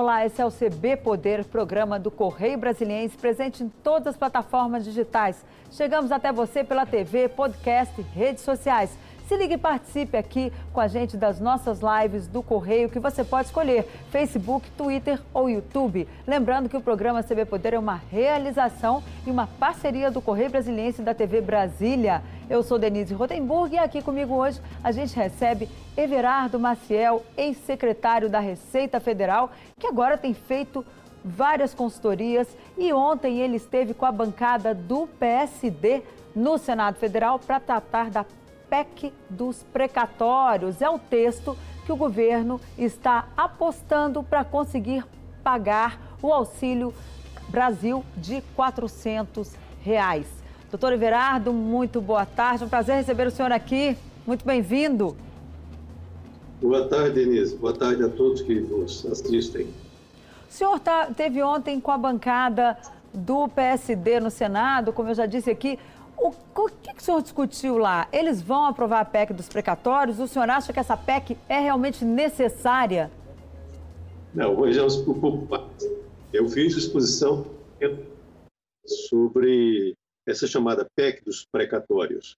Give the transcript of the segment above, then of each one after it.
Olá, esse é o CB Poder, programa do Correio Brasiliense, presente em todas as plataformas digitais. Chegamos até você pela TV, podcast, redes sociais. Se ligue e participe aqui com a gente das nossas lives do Correio, que você pode escolher Facebook, Twitter ou YouTube. Lembrando que o programa CB Poder é uma realização e uma parceria do Correio Brasiliense e da TV Brasília. Eu sou Denise Rotenburg e aqui comigo hoje a gente recebe Everardo Maciel, ex-secretário da Receita Federal, que agora tem feito várias consultorias e ontem ele esteve com a bancada do PSD no Senado Federal para tratar da PEC dos precatórios. É o texto que o governo está apostando para conseguir pagar o Auxílio Brasil de 400 reais. Doutor Everardo, muito boa tarde. É um prazer receber o senhor aqui. Muito bem-vindo. Boa tarde, Denise. Boa tarde a todos que nos assistem. O senhor tá, teve ontem com a bancada do PSD no Senado, como eu já disse aqui, o, o que, que o senhor discutiu lá? Eles vão aprovar a PEC dos precatórios? O senhor acha que essa PEC é realmente necessária? Não, por pouco Eu fiz exposição sobre essa chamada PEC dos precatórios.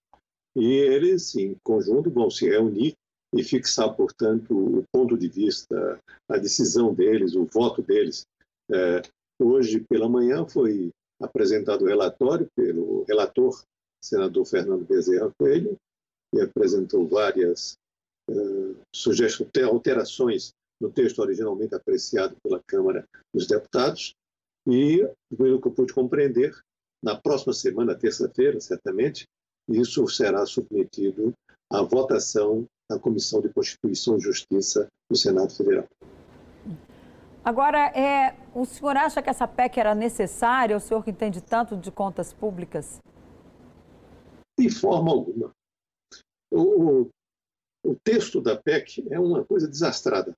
E eles, em conjunto, vão se reunir e fixar, portanto, o ponto de vista, a decisão deles, o voto deles. É, hoje pela manhã foi apresentado o relatório pelo relator senador Fernando Bezerra Coelho, que apresentou várias uh, alterações no texto originalmente apreciado pela Câmara dos Deputados. E, pelo que eu pude compreender, na próxima semana, terça-feira, certamente, isso será submetido à votação da Comissão de Constituição e Justiça do Senado Federal. Agora, é, o senhor acha que essa PEC era necessária, o senhor que entende tanto de contas públicas? De forma alguma. O, o texto da PEC é uma coisa desastrada.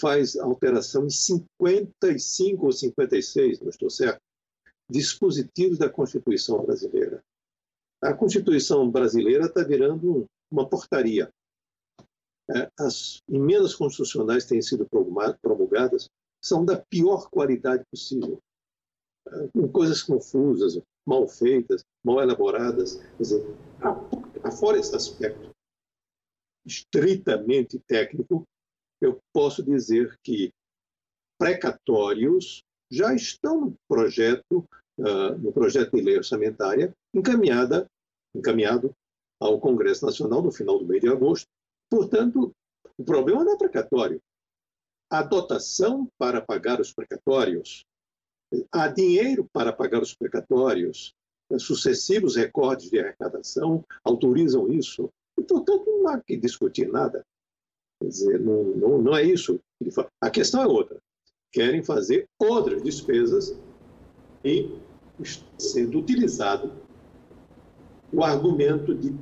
Faz alteração em 55 ou 56, não estou certo, dispositivos da Constituição brasileira. A Constituição brasileira está virando uma portaria. É, as emendas constitucionais têm sido promulgadas são da pior qualidade possível, é, com coisas confusas, mal feitas, mal elaboradas. Quer dizer, fora esse aspecto estritamente técnico, eu posso dizer que precatórios já estão no projeto, uh, no projeto de lei orçamentária, encaminhada, encaminhado ao Congresso Nacional no final do mês de agosto. Portanto, o problema não é precatório. A dotação para pagar os precatórios há dinheiro para pagar os precatórios, sucessivos recordes de arrecadação autorizam isso, e, portanto, não há que discutir nada. Quer dizer, não, não, não é isso. A questão é outra. Querem fazer outras despesas e sendo utilizado o argumento de,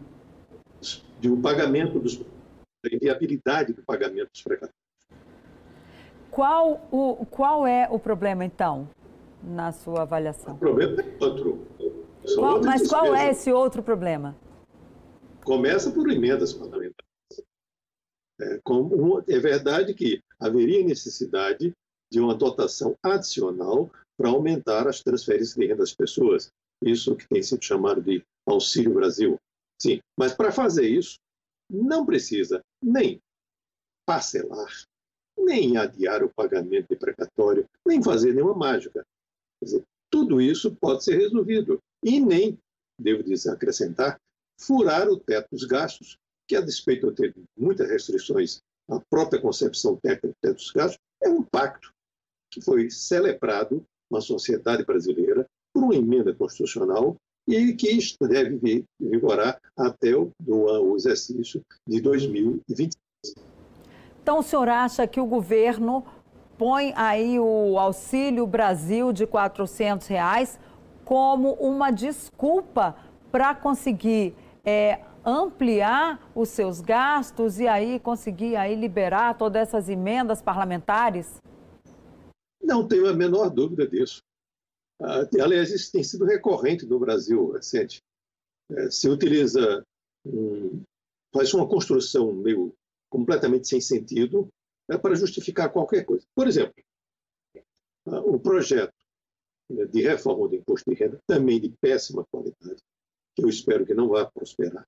de um pagamento dos da inviabilidade do pagamento dos precatórios. Qual, o, qual é o problema, então? na sua avaliação? O problema é outro. Qual, mas qual é esse outro problema? Começa por emendas parlamentares. É, é verdade que haveria necessidade de uma dotação adicional para aumentar as transferências de renda das pessoas. Isso que tem sido chamado de Auxílio Brasil. Sim, mas para fazer isso, não precisa nem parcelar, nem adiar o pagamento de precatório, nem fazer nenhuma mágica. Quer dizer, tudo isso pode ser resolvido. E nem, devo dizer, acrescentar, furar o teto dos gastos, que a despeito de ter muitas restrições à própria concepção técnica do teto dos gastos, é um pacto que foi celebrado na sociedade brasileira por uma emenda constitucional e que deve vigorar até o, o exercício de 2026. Então, o senhor acha que o governo põe aí o Auxílio Brasil de 400 reais como uma desculpa para conseguir é, ampliar os seus gastos e aí conseguir aí liberar todas essas emendas parlamentares? Não tenho a menor dúvida disso. Ah, aliás, isso tem sido recorrente no Brasil recente. É, se utiliza, faz uma construção meio completamente sem sentido, é para justificar qualquer coisa. Por exemplo, ah, o projeto né, de reforma do imposto de renda, também de péssima qualidade, que eu espero que não vá prosperar,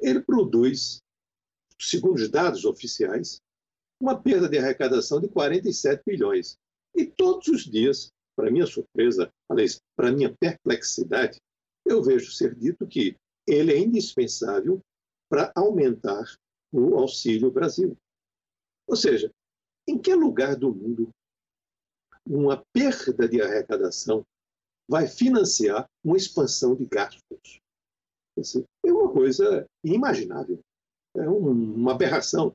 ele produz, segundo os dados oficiais, uma perda de arrecadação de 47 bilhões. E todos os dias, para minha surpresa, para minha perplexidade, eu vejo ser dito que ele é indispensável para aumentar o Auxílio Brasil. Ou seja, em que lugar do mundo uma perda de arrecadação vai financiar uma expansão de gastos? É uma coisa inimaginável, é uma aberração.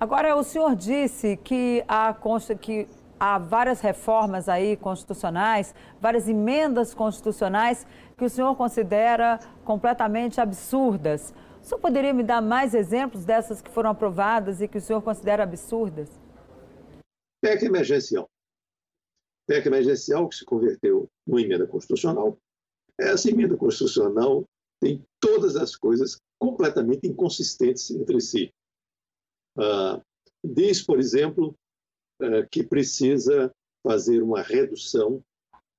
Agora, o senhor disse que há, que há várias reformas aí constitucionais, várias emendas constitucionais que o senhor considera completamente absurdas. O senhor poderia me dar mais exemplos dessas que foram aprovadas e que o senhor considera absurdas? PEC emergencial. PEC emergencial que se converteu numa emenda constitucional. Essa emenda constitucional tem todas as coisas completamente inconsistentes entre si. Uh, diz, por exemplo, que precisa fazer uma redução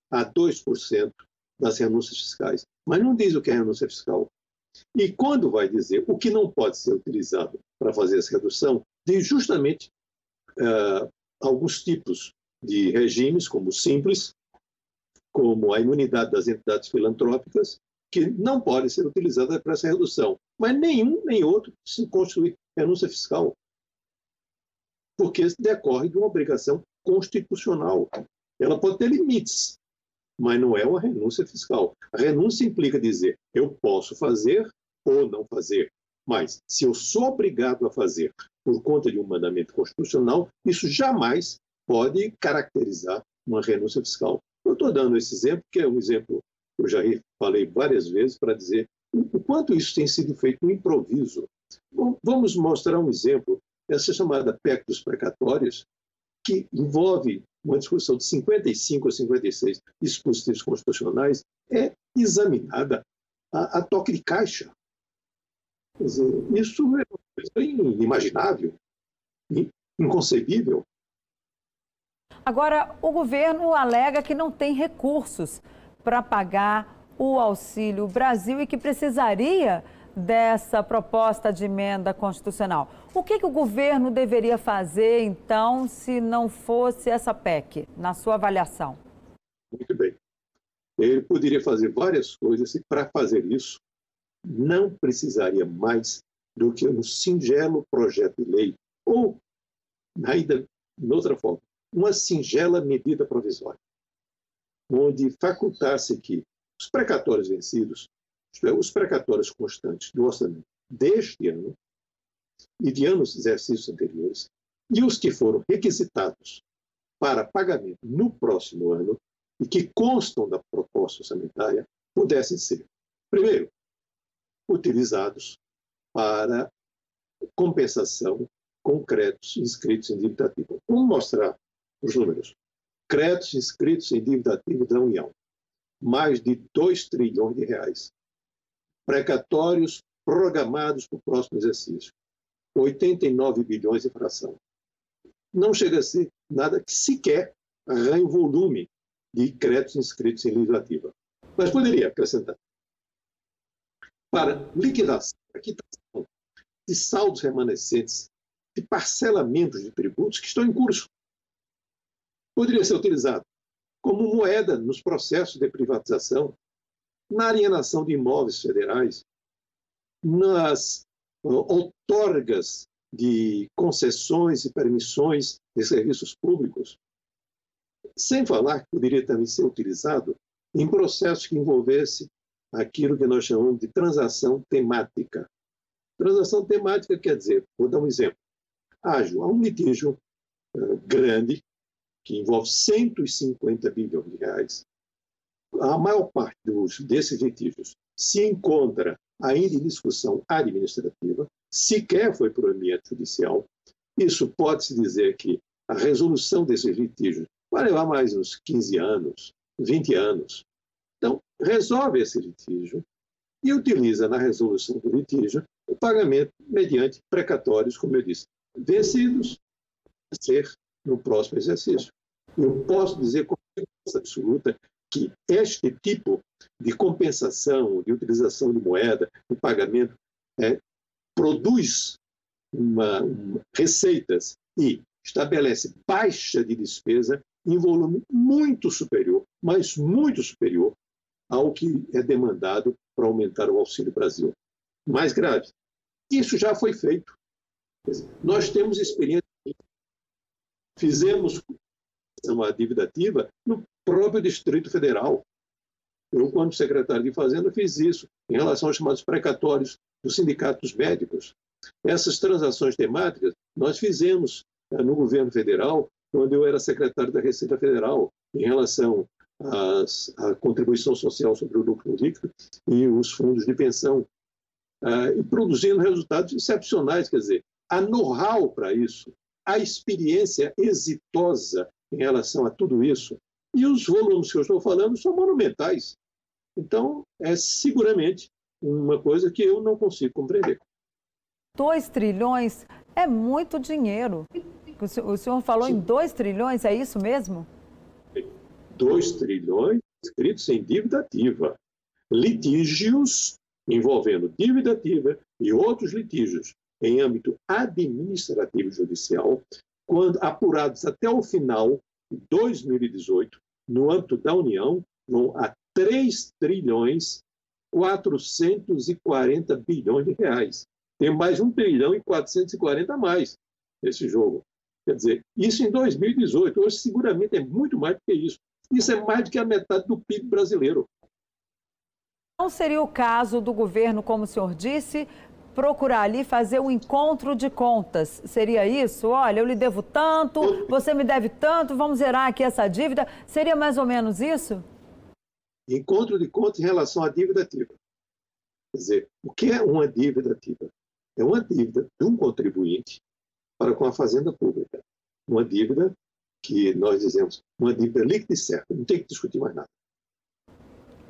a 2% das renúncias fiscais, mas não diz o que é renúncia fiscal. E quando vai dizer o que não pode ser utilizado para fazer essa redução, diz justamente uh, alguns tipos de regimes, como simples, como a imunidade das entidades filantrópicas, que não podem ser utilizadas para essa redução. Mas nenhum nem outro se constitui renúncia fiscal porque decorre de uma obrigação constitucional. Ela pode ter limites, mas não é uma renúncia fiscal. A renúncia implica dizer eu posso fazer ou não fazer, mas se eu sou obrigado a fazer por conta de um mandamento constitucional, isso jamais pode caracterizar uma renúncia fiscal. Eu estou dando esse exemplo, que é um exemplo que eu já falei várias vezes para dizer o quanto isso tem sido feito no improviso. Bom, vamos mostrar um exemplo essa chamada PEC dos precatórios, que envolve uma discussão de 55 a 56 dispositivos constitucionais, é examinada a, a toque de caixa. Isso é inimaginável, inconcebível. Agora, o governo alega que não tem recursos para pagar o Auxílio Brasil e que precisaria dessa proposta de emenda constitucional. O que, que, o governo deveria fazer, então, se não fosse essa PEC, na sua avaliação? Muito bem. Ele poderia fazer várias coisas e, para fazer isso, não precisaria mais do que um singelo projeto de lei ou, ainda de outra forma, uma singela medida provisória, onde facultasse que os precatórios vencidos os precatórios constantes do orçamento deste ano e de anos exercícios anteriores, e os que foram requisitados para pagamento no próximo ano e que constam da proposta orçamentária, pudessem ser, primeiro, utilizados para compensação com créditos inscritos em dívida ativa. Vamos mostrar os números. Créditos inscritos em dívida ativa da União, mais de 2 trilhões de reais precatórios programados para o próximo exercício. 89 bilhões de fração. Não chega a ser nada que sequer arranhe volume de créditos inscritos em legislativa. Mas poderia acrescentar. Para liquidação, quitação de saldos remanescentes, de parcelamentos de tributos que estão em curso. Poderia ser utilizado como moeda nos processos de privatização na alienação de imóveis federais, nas outorgas de concessões e permissões de serviços públicos, sem falar que poderia também ser utilizado em processos que envolvesse aquilo que nós chamamos de transação temática. Transação temática quer dizer, vou dar um exemplo, ágil, há um litígio uh, grande que envolve 150 bilhões de reais a maior parte dos, desses litígios se encontra ainda em discussão administrativa, sequer foi para o ambiente judicial. Isso pode-se dizer que a resolução desses litígios vai levar mais uns 15 anos, 20 anos. Então, resolve esse litígio e utiliza na resolução do litígio o pagamento mediante precatórios, como eu disse, vencidos a ser no próximo exercício. Eu posso dizer com certeza absoluta que este tipo de compensação, de utilização de moeda, de pagamento, é, produz uma, uma, receitas e estabelece baixa de despesa em volume muito superior, mas muito superior ao que é demandado para aumentar o Auxílio Brasil. Mais grave, isso já foi feito. Nós temos experiência. Fizemos uma dívida ativa no próprio Distrito Federal. Eu, quando secretário de Fazenda, fiz isso em relação aos chamados precatórios dos sindicatos médicos. Essas transações temáticas nós fizemos eh, no governo federal, quando eu era secretário da Receita Federal, em relação às, à contribuição social sobre o lucro líquido e os fundos de pensão, uh, e produzindo resultados excepcionais. Quer dizer, a know-how para isso, a experiência exitosa em relação a tudo isso, e os volumes que eu estou falando são monumentais. Então, é seguramente uma coisa que eu não consigo compreender. 2 trilhões é muito dinheiro. O senhor falou Sim. em 2 trilhões, é isso mesmo? 2 trilhões escritos em dívida ativa. Litígios envolvendo dívida ativa e outros litígios em âmbito administrativo e judicial, quando apurados até o final 2018, no âmbito da União, vão a 3 trilhões 440 bilhões de reais. Tem mais 1 trilhão e 440 a mais nesse jogo. Quer dizer, isso em 2018. Hoje, seguramente, é muito mais do que isso. Isso é mais do que a metade do PIB brasileiro. Não seria o caso do governo, como o senhor disse, procurar ali fazer um encontro de contas. Seria isso? Olha, eu lhe devo tanto, você me deve tanto, vamos zerar aqui essa dívida. Seria mais ou menos isso? Encontro de contas em relação à dívida ativa. Quer dizer, o que é uma dívida ativa? É uma dívida de um contribuinte para com a fazenda pública. Uma dívida que nós dizemos, uma dívida líquida e certa, não tem que discutir mais nada.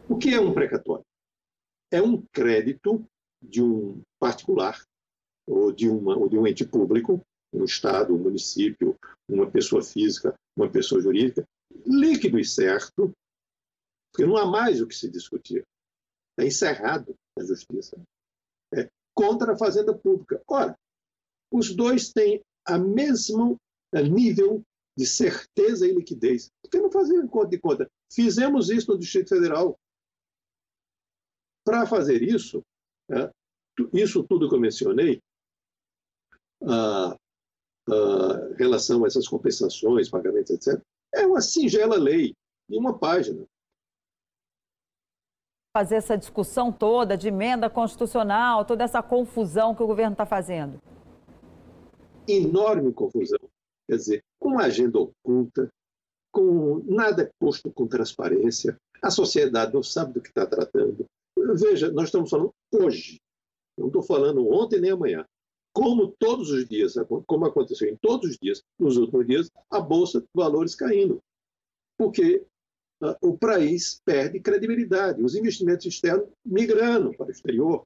O que é um precatório? É um crédito de um particular ou de, uma, ou de um ente público, um Estado, um município, uma pessoa física, uma pessoa jurídica, líquido e certo, porque não há mais o que se discutir. É encerrado na justiça. É contra a fazenda pública. Ora, os dois têm a mesmo nível de certeza e liquidez. Por que não fazer conta de conta? Fizemos isso no Distrito Federal. Para fazer isso, é, isso tudo que eu mencionei, a, a relação a essas compensações, pagamentos, etc., é uma singela lei, em uma página fazer essa discussão toda de emenda constitucional, toda essa confusão que o governo está fazendo? Enorme confusão. Quer dizer, com agenda oculta, com nada posto com transparência, a sociedade não sabe do que está tratando. Veja, nós estamos falando hoje, não estou falando ontem nem amanhã. Como todos os dias, como aconteceu em todos os dias, nos últimos dias, a Bolsa de Valores caindo. Porque uh, o país perde credibilidade, os investimentos externos migrando para o exterior.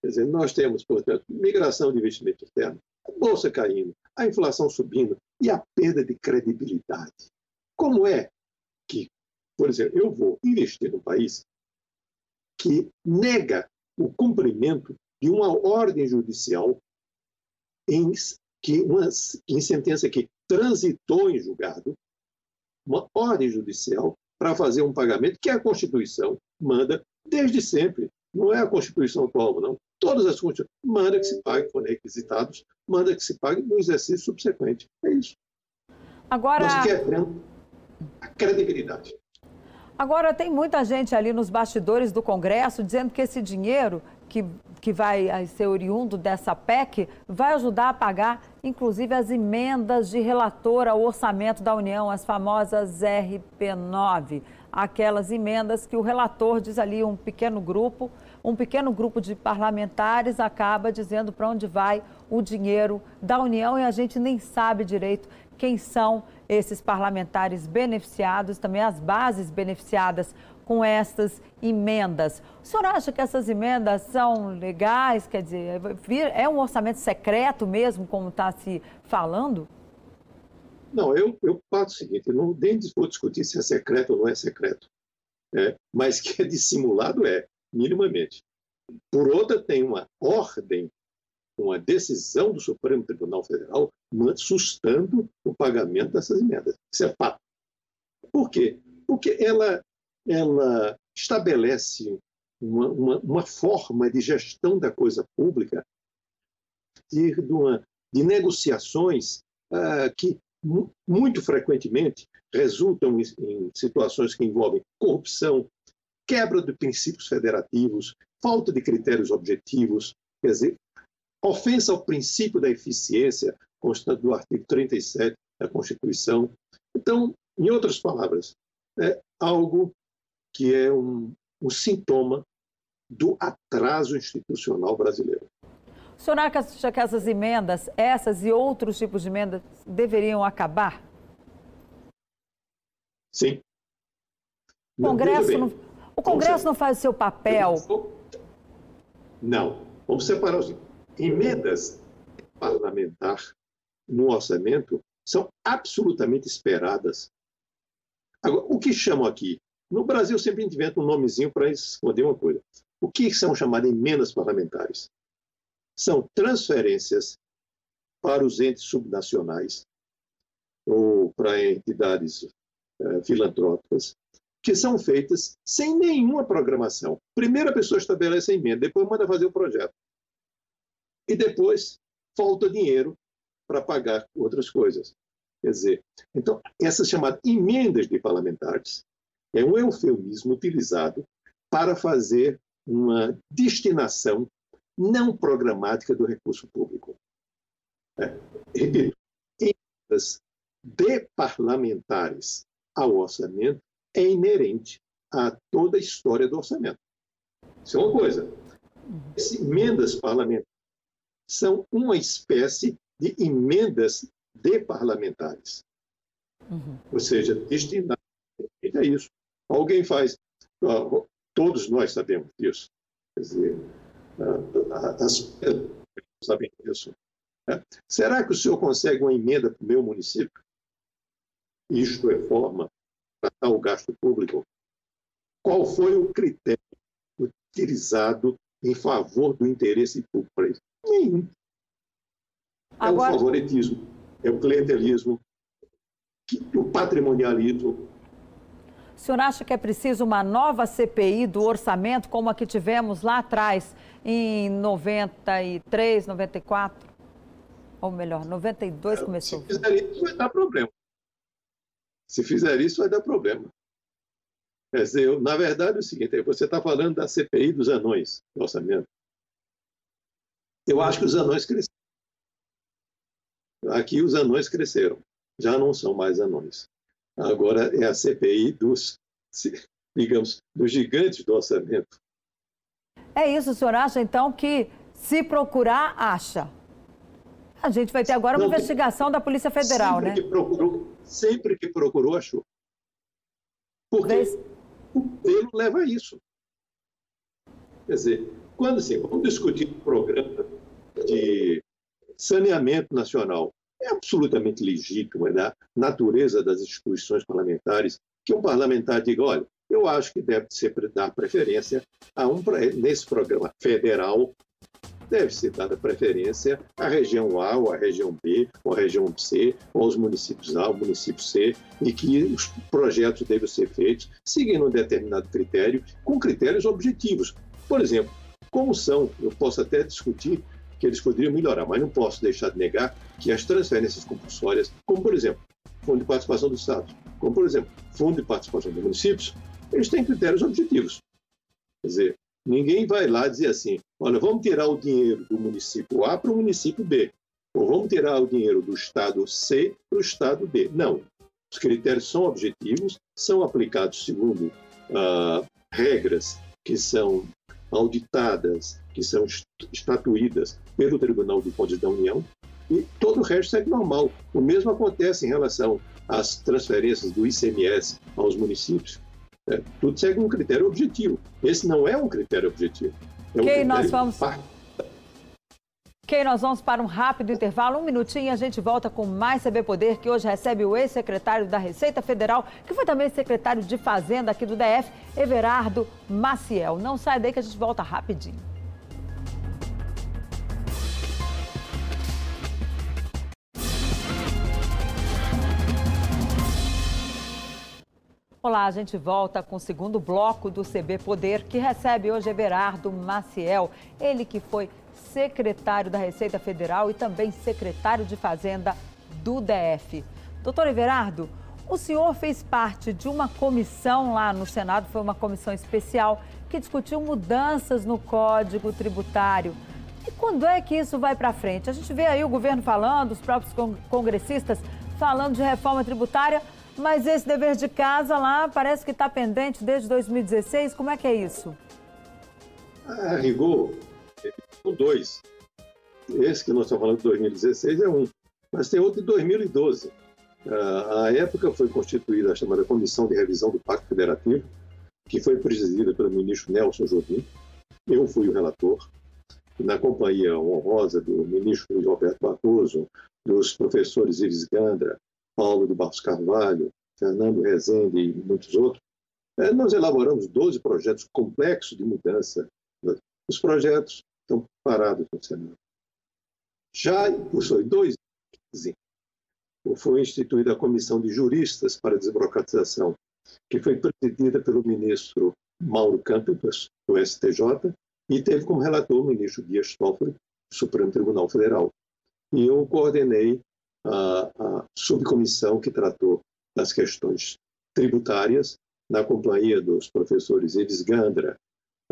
Quer dizer, nós temos, portanto, migração de investimento externo, a Bolsa caindo, a inflação subindo e a perda de credibilidade. Como é que, por exemplo, eu vou investir num país que nega o cumprimento de uma ordem judicial em, que uma, em sentença que transitou em julgado, uma ordem judicial para fazer um pagamento que a Constituição manda desde sempre. Não é a Constituição atual, não. Todas as Constituições manda que se pague, quando requisitados, manda que se pague no exercício subsequente. É isso. Agora... Nós queremos a credibilidade. Agora, tem muita gente ali nos bastidores do Congresso dizendo que esse dinheiro que, que vai ser oriundo dessa PEC vai ajudar a pagar, inclusive, as emendas de relator ao orçamento da União, as famosas RP9. Aquelas emendas que o relator diz ali, um pequeno grupo, um pequeno grupo de parlamentares acaba dizendo para onde vai o dinheiro da União e a gente nem sabe direito quem são esses parlamentares beneficiados, também as bases beneficiadas com estas emendas. O senhor acha que essas emendas são legais? Quer dizer, é um orçamento secreto mesmo, como está se falando? Não, eu, eu passo o seguinte, não nem vou discutir se é secreto ou não é secreto, é, mas que é dissimulado é, minimamente. Por outra, tem uma ordem, uma decisão do Supremo Tribunal Federal sustando o pagamento dessas emendas. Isso é fato. Por quê? Porque ela, ela estabelece uma, uma, uma forma de gestão da coisa pública de, uma, de negociações uh, que muito frequentemente resultam em, em situações que envolvem corrupção, quebra de princípios federativos, falta de critérios objetivos, quer dizer, ofensa ao princípio da eficiência, constante do artigo 37 da Constituição. Então, em outras palavras, é algo que é um, um sintoma do atraso institucional brasileiro. O senhor acha que essas emendas, essas e outros tipos de emendas, deveriam acabar? Sim. O Congresso, não, o Congresso não faz o seu papel? Não. Vamos separar os emendas parlamentar no orçamento são absolutamente esperadas. Agora, o que chamam aqui? No Brasil sempre inventa um nomezinho para esconder uma coisa. O que são chamadas emendas parlamentares? São transferências para os entes subnacionais ou para entidades uh, filantrópicas que são feitas sem nenhuma programação. Primeiro a pessoa estabelece a emenda, depois manda fazer o projeto. E depois falta dinheiro para pagar outras coisas. Quer dizer, então, essas chamadas emendas de parlamentares é um eufemismo utilizado para fazer uma destinação não programática do recurso público. É, repito, emendas de parlamentares ao orçamento é inerente a toda a história do orçamento. Isso é uma coisa. As emendas parlamentares são uma espécie de emendas de parlamentares. Uhum. Ou seja, destinadas a isso. Alguém faz, todos nós sabemos disso. Quer dizer, as pessoas sabem disso. Né? Será que o senhor consegue uma emenda para o meu município? Isto é forma tratar o gasto público? Qual foi o critério utilizado em favor do interesse público Nenhum. É Agora... o favoritismo, é o clientelismo, o patrimonialismo. O senhor acha que é preciso uma nova CPI do orçamento, como a que tivemos lá atrás, em 93, 94? Ou melhor, 92 é, começou. Se fizer isso, vai dar problema. Se fizer isso, vai dar problema. Quer dizer, eu, na verdade, é o seguinte: você está falando da CPI dos anões do orçamento. Eu acho que os anões cresceram. Aqui os anões cresceram, já não são mais anões. Agora é a CPI dos, digamos, dos gigantes do orçamento. É isso, o senhor acha então que se procurar, acha? A gente vai ter agora uma não, investigação da Polícia Federal, sempre né? Que procurou, sempre que procurou, achou. Porque Vez... o modelo leva a isso. Quer dizer, quando assim, vamos discutir um programa de saneamento nacional, é absolutamente legítimo, é da natureza das instituições parlamentares que um parlamentar diga, olha, eu acho que deve ser dar preferência a um nesse programa federal deve ser dada preferência à região A, ou à região B, ou à região C, ou aos municípios A, ou município C, e que os projetos devem ser feitos seguindo um determinado critério, com critérios objetivos. Por exemplo, como são, eu posso até discutir que eles poderiam melhorar, mas não posso deixar de negar que as transferências compulsórias, como por exemplo, Fundo de Participação do Estado, como por exemplo, Fundo de Participação dos Municípios, eles têm critérios objetivos. Quer dizer, Ninguém vai lá dizer assim: olha, vamos tirar o dinheiro do município A para o município B, ou vamos tirar o dinheiro do estado C para o estado B. Não. Os critérios são objetivos, são aplicados segundo ah, regras que são auditadas, que são estatuídas pelo Tribunal de Contas da União, e todo o resto segue normal. O mesmo acontece em relação às transferências do ICMS aos municípios. É, tudo segue um critério objetivo. Esse não é um critério objetivo. É um okay, nós vamos. Ok, nós vamos para um rápido intervalo, um minutinho, e a gente volta com mais CB Poder, que hoje recebe o ex-secretário da Receita Federal, que foi também secretário de Fazenda aqui do DF, Everardo Maciel. Não sai daí que a gente volta rapidinho. Olá, a gente volta com o segundo bloco do CB Poder, que recebe hoje Everardo Maciel, ele que foi secretário da Receita Federal e também secretário de Fazenda do DF. Doutor Everardo, o senhor fez parte de uma comissão lá no Senado, foi uma comissão especial, que discutiu mudanças no Código Tributário. E quando é que isso vai para frente? A gente vê aí o governo falando, os próprios congressistas falando de reforma tributária, mas esse dever de casa lá parece que está pendente desde 2016. Como é que é isso? A rigor, são dois. Esse que nós estamos falando de 2016 é um, mas tem outro de 2012. A época foi constituída a chamada Comissão de Revisão do Pacto Federativo, que foi presidida pelo ministro Nelson Jobim. Eu fui o relator, na companhia honrosa do ministro Roberto Barroso, dos professores Ives Gandra, Paulo de Barros Carvalho, Fernando Rezende e muitos outros, é, nós elaboramos 12 projetos complexos de mudança. Os projetos estão parados no Senado. Já em 2015, foi instituída a Comissão de Juristas para a Desburocratização, que foi presidida pelo ministro Mauro Campos, do STJ, e teve como relator o ministro Dias Toffoli, do Supremo Tribunal Federal. E eu coordenei a, a subcomissão que tratou das questões tributárias, na companhia dos professores Eves Gandra,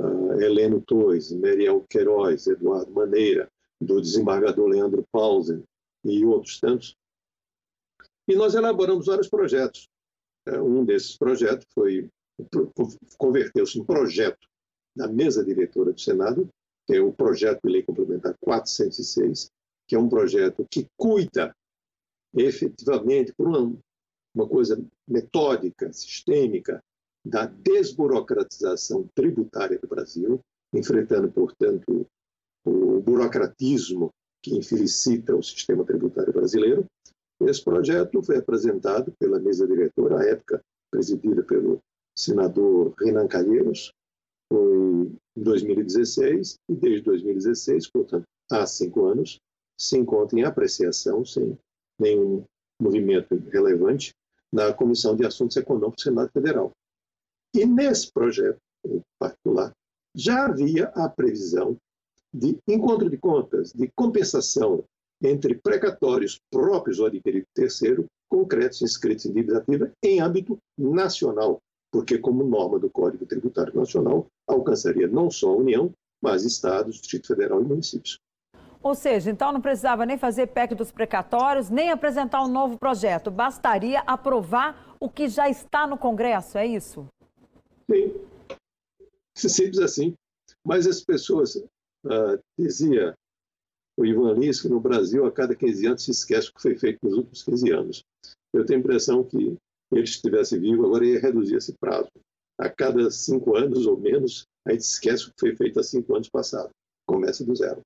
uh, Heleno Tois, Meriel Queiroz, Eduardo Maneira, do desembargador Leandro Pausen e outros tantos. E nós elaboramos vários projetos. Uh, um desses projetos foi converteu-se em projeto da mesa diretora do Senado, que é o projeto de lei complementar 406, que é um projeto que cuida efetivamente por uma, uma coisa metódica, sistêmica, da desburocratização tributária do Brasil, enfrentando, portanto, o burocratismo que infelicita o sistema tributário brasileiro. Esse projeto foi apresentado pela mesa diretora, à época presidida pelo senador Renan Calheiros, em 2016, e desde 2016, portanto, há cinco anos, se encontra em apreciação, sem nenhum movimento relevante, na Comissão de Assuntos Econômicos do Senado Federal. E nesse projeto, em particular, já havia a previsão de encontro de contas, de compensação entre precatórios próprios ou adquiridos terceiro, concretos inscritos em dívida ativa em âmbito nacional, porque, como norma do Código Tributário Nacional, alcançaria não só a União, mas estados, Distrito Federal e municípios. Ou seja, então não precisava nem fazer PEC dos precatórios, nem apresentar um novo projeto, bastaria aprovar o que já está no Congresso, é isso? Sim, simples assim. Mas as pessoas, uh, dizia o Ivan Lins, que no Brasil, a cada 15 anos, se esquece o que foi feito nos últimos 15 anos. Eu tenho a impressão que ele estivesse vivo, agora ia reduzir esse prazo. A cada cinco anos ou menos, a gente esquece o que foi feito há cinco anos passados. Começa do zero.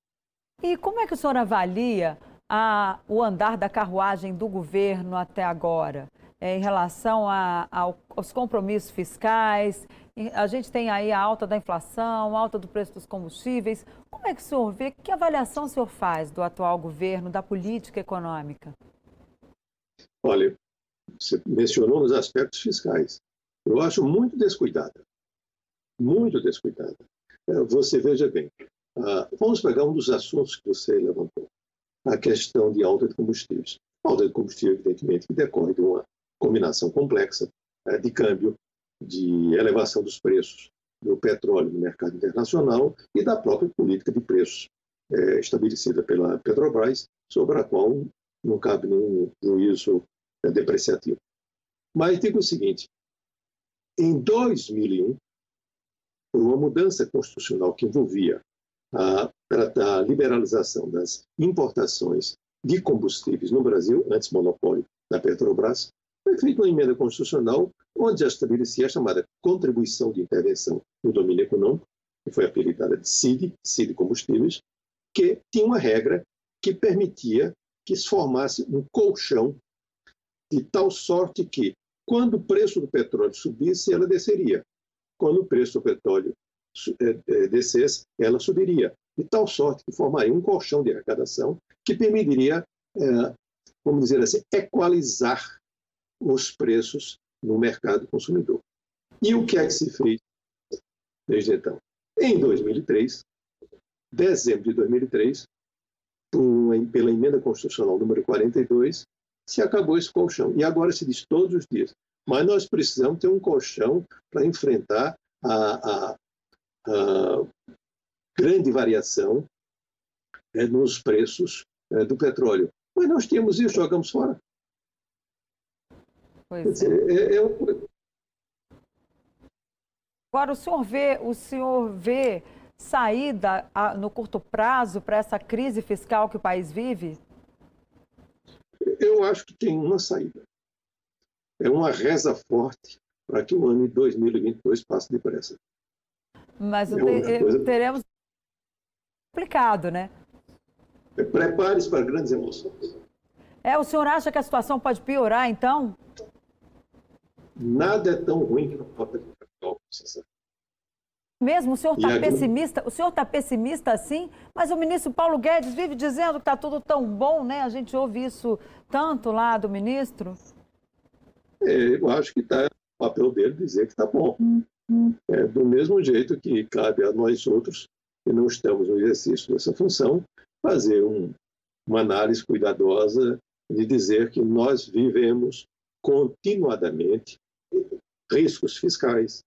E como é que o senhor avalia a, o andar da carruagem do governo até agora? É, em relação a, aos compromissos fiscais. A gente tem aí a alta da inflação, alta do preço dos combustíveis. Como é que o senhor vê? Que avaliação o senhor faz do atual governo, da política econômica? Olha, você mencionou nos aspectos fiscais. Eu acho muito descuidada. Muito descuidada. É, você veja bem, vamos pegar um dos assuntos que você levantou, a questão de alta de combustíveis. A alta de combustível, evidentemente, que decorre de uma combinação complexa é, de câmbio, de elevação dos preços do petróleo no mercado internacional e da própria política de preços é, estabelecida pela Petrobras, sobre a qual não cabe nenhum juízo é, depreciativo. Mas digo o seguinte: em 2001, por uma mudança constitucional que envolvia a, a liberalização das importações de combustíveis no Brasil, antes monopólio da Petrobras, foi feita uma emenda constitucional onde já estabelecia a chamada contribuição de intervenção no domínio econômico, que foi apelidada de CID, CID Combustíveis, que tinha uma regra que permitia que se formasse um colchão de tal sorte que, quando o preço do petróleo subisse, ela desceria. Quando o preço do petróleo eh, eh, descesse, ela subiria. De tal sorte que formaria um colchão de arrecadação que permitiria, eh, vamos dizer assim, equalizar os preços no mercado consumidor. E o que é que se fez desde então? Em 2003, dezembro de 2003, pela emenda constitucional número 42, se acabou esse colchão. E agora se diz todos os dias. Mas nós precisamos ter um colchão para enfrentar a, a, a, grande variação é, nos preços é, do petróleo. Mas nós temos isso, jogamos fora. Pois é. é Agora, o senhor vê, o senhor vê saída no curto prazo para essa crise fiscal que o país vive? Eu acho que tem uma saída. É uma reza forte para que o ano de 2022 passe depressa. Mas é te, coisa... teremos complicado, né? É, prepare-se para grandes emoções. É, o senhor acha que a situação pode piorar, então? Nada é tão ruim que não capital, você sabe. Mesmo o senhor está pessimista, o senhor está pessimista assim, mas o ministro Paulo Guedes vive dizendo que está tudo tão bom, né? A gente ouve isso tanto lá do ministro. É, eu acho que está o papel dele dizer que está bom. É, do mesmo jeito que cabe a nós outros, que não estamos no exercício dessa função, fazer um, uma análise cuidadosa de dizer que nós vivemos continuadamente riscos fiscais,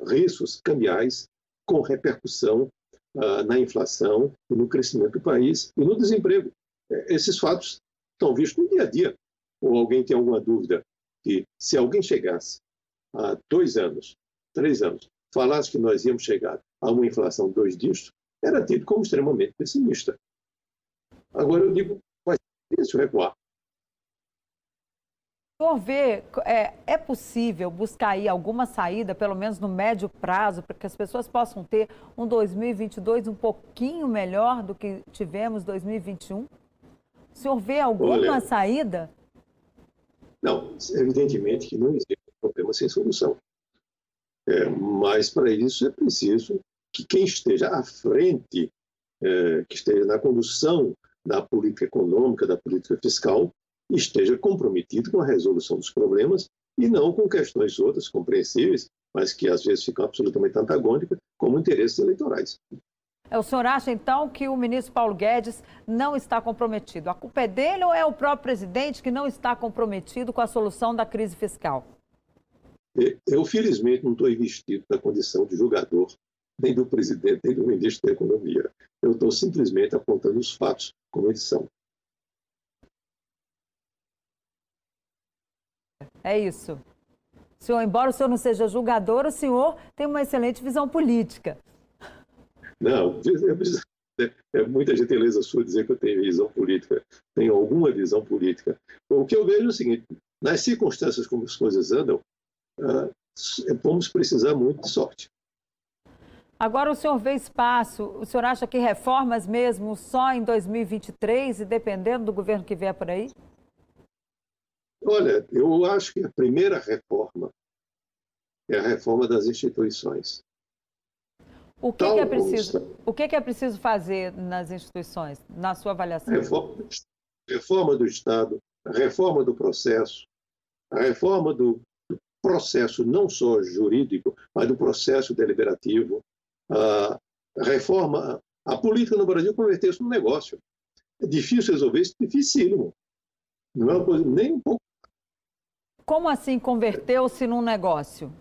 riscos cambiais com repercussão uh, na inflação e no crescimento do país e no desemprego. É, esses fatos estão vistos no dia a dia. Ou alguém tem alguma dúvida que se alguém chegasse há dois anos, três anos, falasse que nós íamos chegar a uma inflação de dois dígitos, era tido como extremamente pessimista. Agora eu digo, vai ser difícil recuar senhor vê, é, é, possível buscar aí alguma saída, pelo menos no médio prazo, para que as pessoas possam ter um 2022 um pouquinho melhor do que tivemos 2021? O senhor vê alguma Olha, saída? Não, evidentemente que não existe problema sem solução. É, mas para isso é preciso que quem esteja à frente, é, que esteja na condução da política econômica, da política fiscal, esteja comprometido com a resolução dos problemas e não com questões outras compreensíveis, mas que às vezes ficam absolutamente antagônicas, como interesses eleitorais. É, o senhor acha, então, que o ministro Paulo Guedes não está comprometido? A culpa é dele ou é o próprio presidente que não está comprometido com a solução da crise fiscal? Eu, felizmente, não estou investido na condição de julgador nem do presidente, nem do ministro da Economia. Eu estou simplesmente apontando os fatos como eles são. É isso. Senhor, embora o senhor não seja julgador, o senhor tem uma excelente visão política. Não, é, é muita gentileza sua dizer que eu tenho visão política. Tenho alguma visão política. O que eu vejo é o seguinte: nas circunstâncias como as coisas andam, uh, vamos precisar muito de sorte. Agora o senhor vê espaço, o senhor acha que reformas mesmo só em 2023 e dependendo do governo que vier por aí? Olha, eu acho que a primeira reforma é a reforma das instituições. O que, que é preciso? O que, que, é preciso fazer nas instituições, na sua avaliação? Reforma, reforma do Estado, reforma do processo, a reforma do, do, processo não só jurídico, mas do processo deliberativo, a reforma, a política no Brasil converteu-se num negócio. É difícil resolver isso, dificílimo. Não é uma coisa nem um pouco como assim converteu-se num negócio?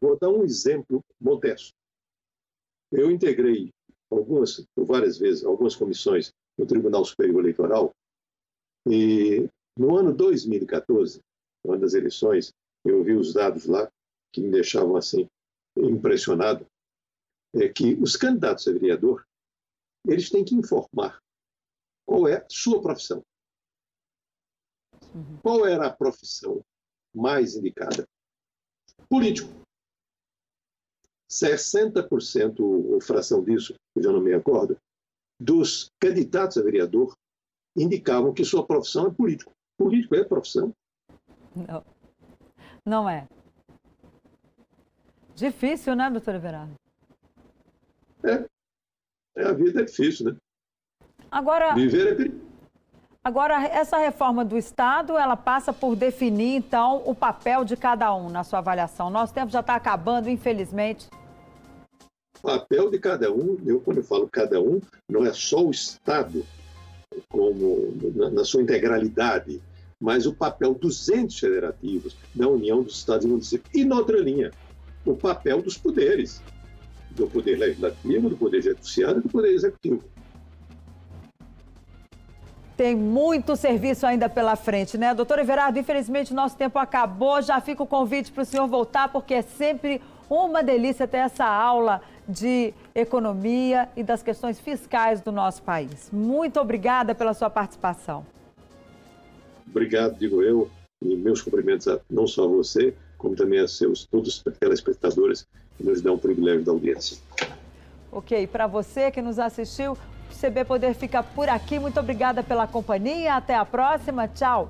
Vou dar um exemplo modesto. Eu integrei algumas, várias vezes, algumas comissões no Tribunal Superior Eleitoral e no ano 2014, no ano das eleições, eu vi os dados lá que me deixavam assim impressionado, é que os candidatos a vereador eles têm que informar qual é a sua profissão. Uhum. Qual era a profissão mais indicada. político. 60%, ou fração disso, eu já não me acordo, dos candidatos a vereador indicavam que sua profissão é político. Político é profissão? Não, não é. Difícil, né, doutor Everardo? É. é. A vida é difícil, né? Agora, Viver é perigoso. Agora, essa reforma do Estado, ela passa por definir, então, o papel de cada um na sua avaliação. Nosso tempo já está acabando, infelizmente. O papel de cada um, eu quando eu falo cada um, não é só o Estado como na, na sua integralidade, mas o papel dos entes federativos, da União dos Estados e Municípios. E, na outra linha, o papel dos poderes, do poder legislativo, do poder judiciário e do poder executivo. Tem muito serviço ainda pela frente, né? Doutor Everardo, infelizmente nosso tempo acabou. Já fica o convite para o senhor voltar, porque é sempre uma delícia ter essa aula de economia e das questões fiscais do nosso país. Muito obrigada pela sua participação. Obrigado, digo eu, e meus cumprimentos a, não só a você, como também a seus todos os telespectadores que nos dão o privilégio da audiência. Ok, para você que nos assistiu, CB Poder fica por aqui. Muito obrigada pela companhia. Até a próxima. Tchau.